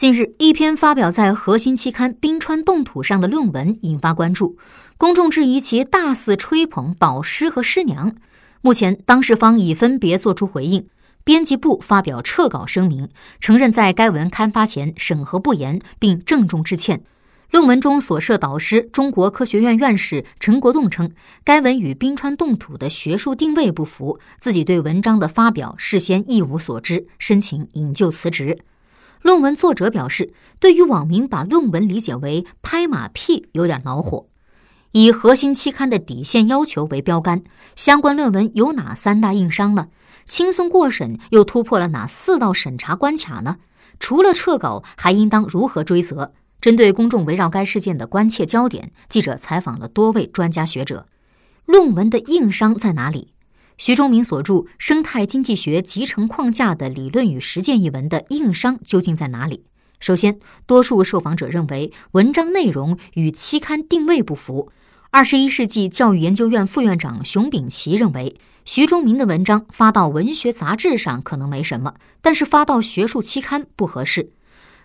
近日，一篇发表在核心期刊《冰川冻土》上的论文引发关注，公众质疑其大肆吹捧导师和师娘。目前，当事方已分别作出回应。编辑部发表撤稿声明，承认在该文刊发前审核不严，并郑重致歉。论文中所涉导师中国科学院院士陈国栋称，该文与冰川冻土的学术定位不符，自己对文章的发表事先一无所知，申请引咎辞职。论文作者表示，对于网民把论文理解为拍马屁有点恼火。以核心期刊的底线要求为标杆，相关论文有哪三大硬伤呢？轻松过审又突破了哪四道审查关卡呢？除了撤稿，还应当如何追责？针对公众围绕该事件的关切焦点，记者采访了多位专家学者。论文的硬伤在哪里？徐忠明所著《生态经济学集成框架的理论与实践》一文的硬伤究竟在哪里？首先，多数受访者认为文章内容与期刊定位不符。二十一世纪教育研究院副院长熊丙奇认为，徐忠明的文章发到文学杂志上可能没什么，但是发到学术期刊不合适。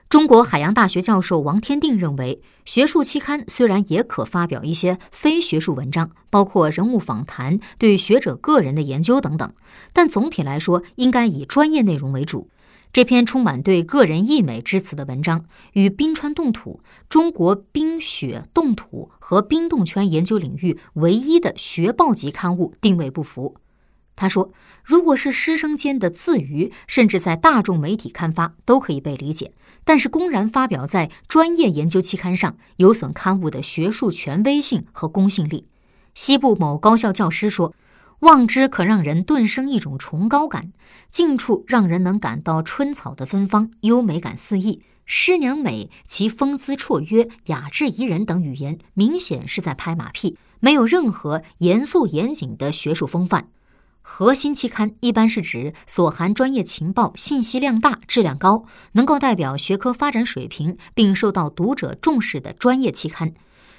中国海洋大学教授王天定认为，学术期刊虽然也可发表一些非学术文章，包括人物访谈、对学者个人的研究等等，但总体来说应该以专业内容为主。这篇充满对个人溢美之词的文章，与冰川冻土、中国冰雪冻土和冰冻圈研究领域唯一的学报级刊物定位不符。他说：“如果是师生间的自娱，甚至在大众媒体刊发，都可以被理解。”但是，公然发表在专业研究期刊上，有损刊物的学术权威性和公信力。西部某高校教师说：“望之可让人顿生一种崇高感，近处让人能感到春草的芬芳，优美感四溢。师娘美，其风姿绰约、雅致宜人等语言，明显是在拍马屁，没有任何严肃严谨的学术风范。”核心期刊一般是指所含专业情报信息量大、质量高，能够代表学科发展水平并受到读者重视的专业期刊。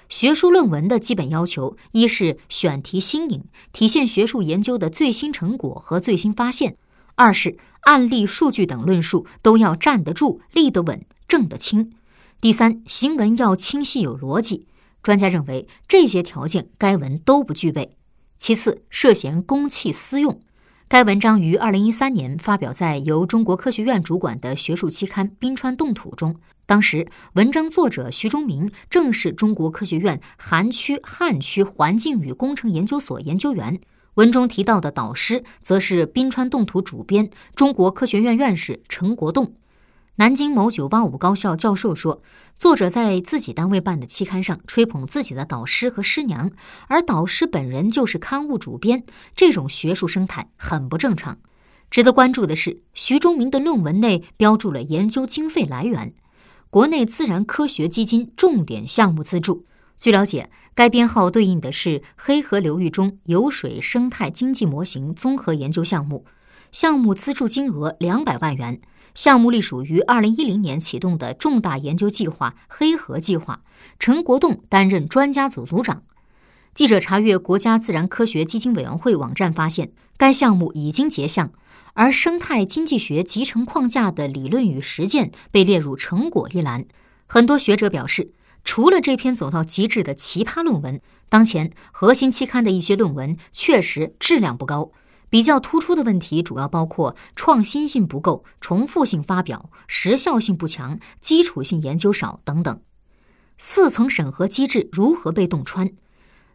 学术论文的基本要求，一是选题新颖，体现学术研究的最新成果和最新发现；二是案例、数据等论述都要站得住、立得稳、正得清；第三，行文要清晰有逻辑。专家认为，这些条件该文都不具备。其次，涉嫌公器私用。该文章于二零一三年发表在由中国科学院主管的学术期刊《冰川冻土》中。当时，文章作者徐忠明正是中国科学院韩区汉区环境与工程研究所研究员。文中提到的导师，则是《冰川冻土》主编、中国科学院院士陈国栋。南京某985高校教授说，作者在自己单位办的期刊上吹捧自己的导师和师娘，而导师本人就是刊物主编，这种学术生态很不正常。值得关注的是，徐忠明的论文内标注了研究经费来源：国内自然科学基金重点项目资助。据了解，该编号对应的是黑河流域中游水生态经济模型综合研究项目，项目资助金额两百万元。项目隶属于二零一零年启动的重大研究计划“黑河计划”，陈国栋担任专家组组长。记者查阅国家自然科学基金委员会网站，发现该项目已经结项，而生态经济学集成框架的理论与实践被列入成果一栏。很多学者表示，除了这篇走到极致的奇葩论文，当前核心期刊的一些论文确实质量不高。比较突出的问题主要包括创新性不够、重复性发表、时效性不强、基础性研究少等等。四层审核机制如何被洞穿？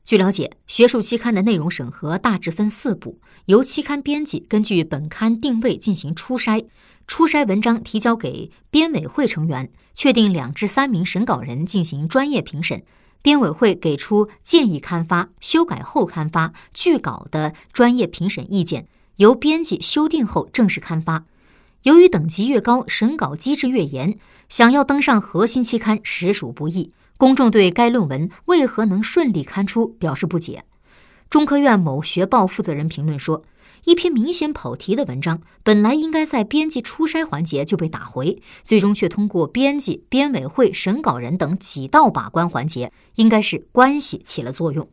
据了解，学术期刊的内容审核大致分四步：由期刊编辑根据本刊定位进行初筛，初筛文章提交给编委会成员，确定两至三名审稿人进行专业评审。编委会给出建议刊发、修改后刊发、拒稿的专业评审意见，由编辑修订后正式刊发。由于等级越高，审稿机制越严，想要登上核心期刊实属不易。公众对该论文为何能顺利刊出表示不解。中科院某学报负责人评论说。一篇明显跑题的文章，本来应该在编辑初筛环节就被打回，最终却通过编辑、编委会、审稿人等几道把关环节，应该是关系起了作用。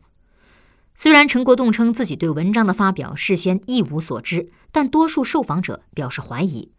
虽然陈国栋称自己对文章的发表事先一无所知，但多数受访者表示怀疑。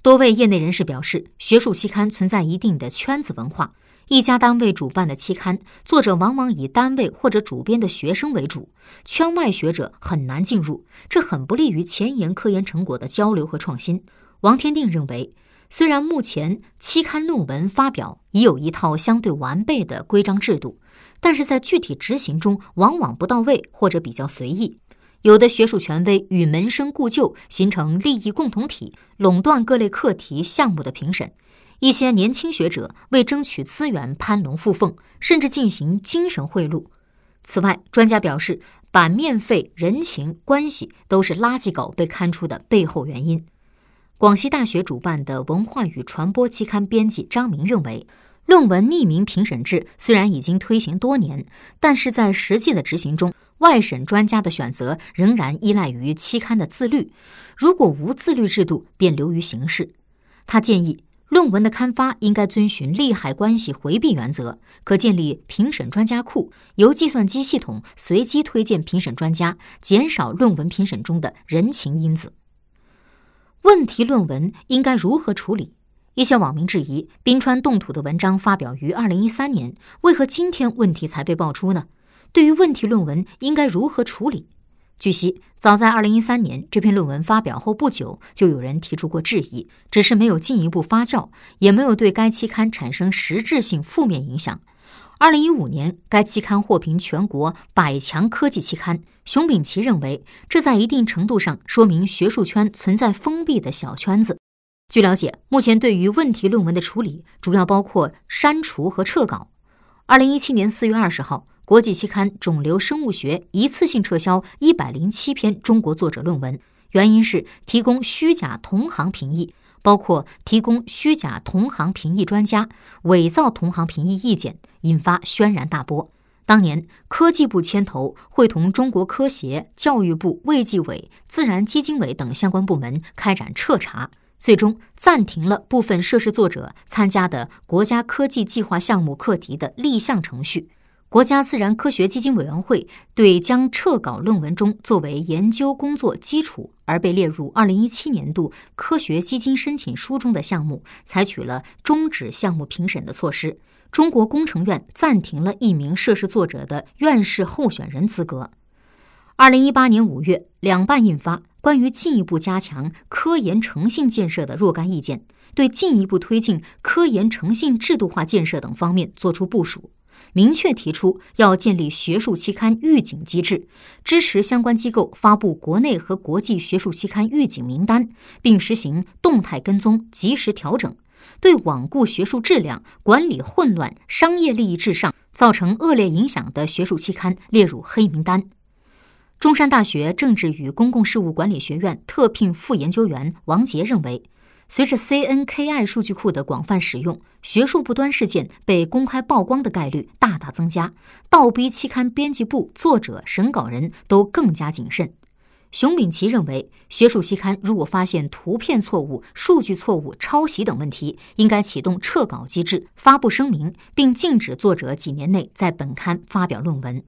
多位业内人士表示，学术期刊存在一定的圈子文化。一家单位主办的期刊，作者往往以单位或者主编的学生为主，圈外学者很难进入，这很不利于前沿科研成果的交流和创新。王天定认为，虽然目前期刊论文发表已有一套相对完备的规章制度，但是在具体执行中往往不到位或者比较随意。有的学术权威与门生故旧，形成利益共同体，垄断各类课题项目的评审。一些年轻学者为争取资源攀龙附凤，甚至进行精神贿赂。此外，专家表示，版面费、人情关系都是垃圾稿被刊出的背后原因。广西大学主办的文化与传播期刊编辑张明认为，论文匿名评审制虽然已经推行多年，但是在实际的执行中，外审专家的选择仍然依赖于期刊的自律。如果无自律制度，便流于形式。他建议。论文的刊发应该遵循利害关系回避原则，可建立评审专家库，由计算机系统随机推荐评审专家，减少论文评审中的人情因子。问题论文应该如何处理？一些网民质疑：冰川冻土的文章发表于二零一三年，为何今天问题才被爆出呢？对于问题论文，应该如何处理？据悉，早在二零一三年这篇论文发表后不久，就有人提出过质疑，只是没有进一步发酵，也没有对该期刊产生实质性负面影响。二零一五年，该期刊获评全国百强科技期刊。熊丙奇认为，这在一定程度上说明学术圈存在封闭的小圈子。据了解，目前对于问题论文的处理主要包括删除和撤稿。二零一七年四月二十号。国际期刊《肿瘤生物学》一次性撤销一百零七篇中国作者论文，原因是提供虚假同行评议，包括提供虚假同行评议专家、伪造同行评议意见，引发轩然大波。当年，科技部牵头，会同中国科协、教育部、卫计委、自然基金委等相关部门开展彻查，最终暂停了部分涉事作者参加的国家科技计划项目课题的立项程序。国家自然科学基金委员会对将撤稿论文中作为研究工作基础而被列入二零一七年度科学基金申请书中的项目，采取了终止项目评审的措施。中国工程院暂停了一名涉事作者的院士候选人资格。二零一八年五月，两办印发关于进一步加强科研诚信建设的若干意见，对进一步推进科研诚信制度化建设等方面作出部署。明确提出要建立学术期刊预警机制，支持相关机构发布国内和国际学术期刊预警名单，并实行动态跟踪、及时调整，对罔顾学术质量、管理混乱、商业利益至上、造成恶劣影响的学术期刊列入黑名单。中山大学政治与公共事务管理学院特聘副研究员王杰认为。随着 CNKI 数据库的广泛使用，学术不端事件被公开曝光的概率大大增加，倒逼期刊编辑部、作者、审稿人都更加谨慎。熊丙奇认为，学术期刊如果发现图片错误、数据错误、抄袭等问题，应该启动撤稿机制，发布声明，并禁止作者几年内在本刊发表论文。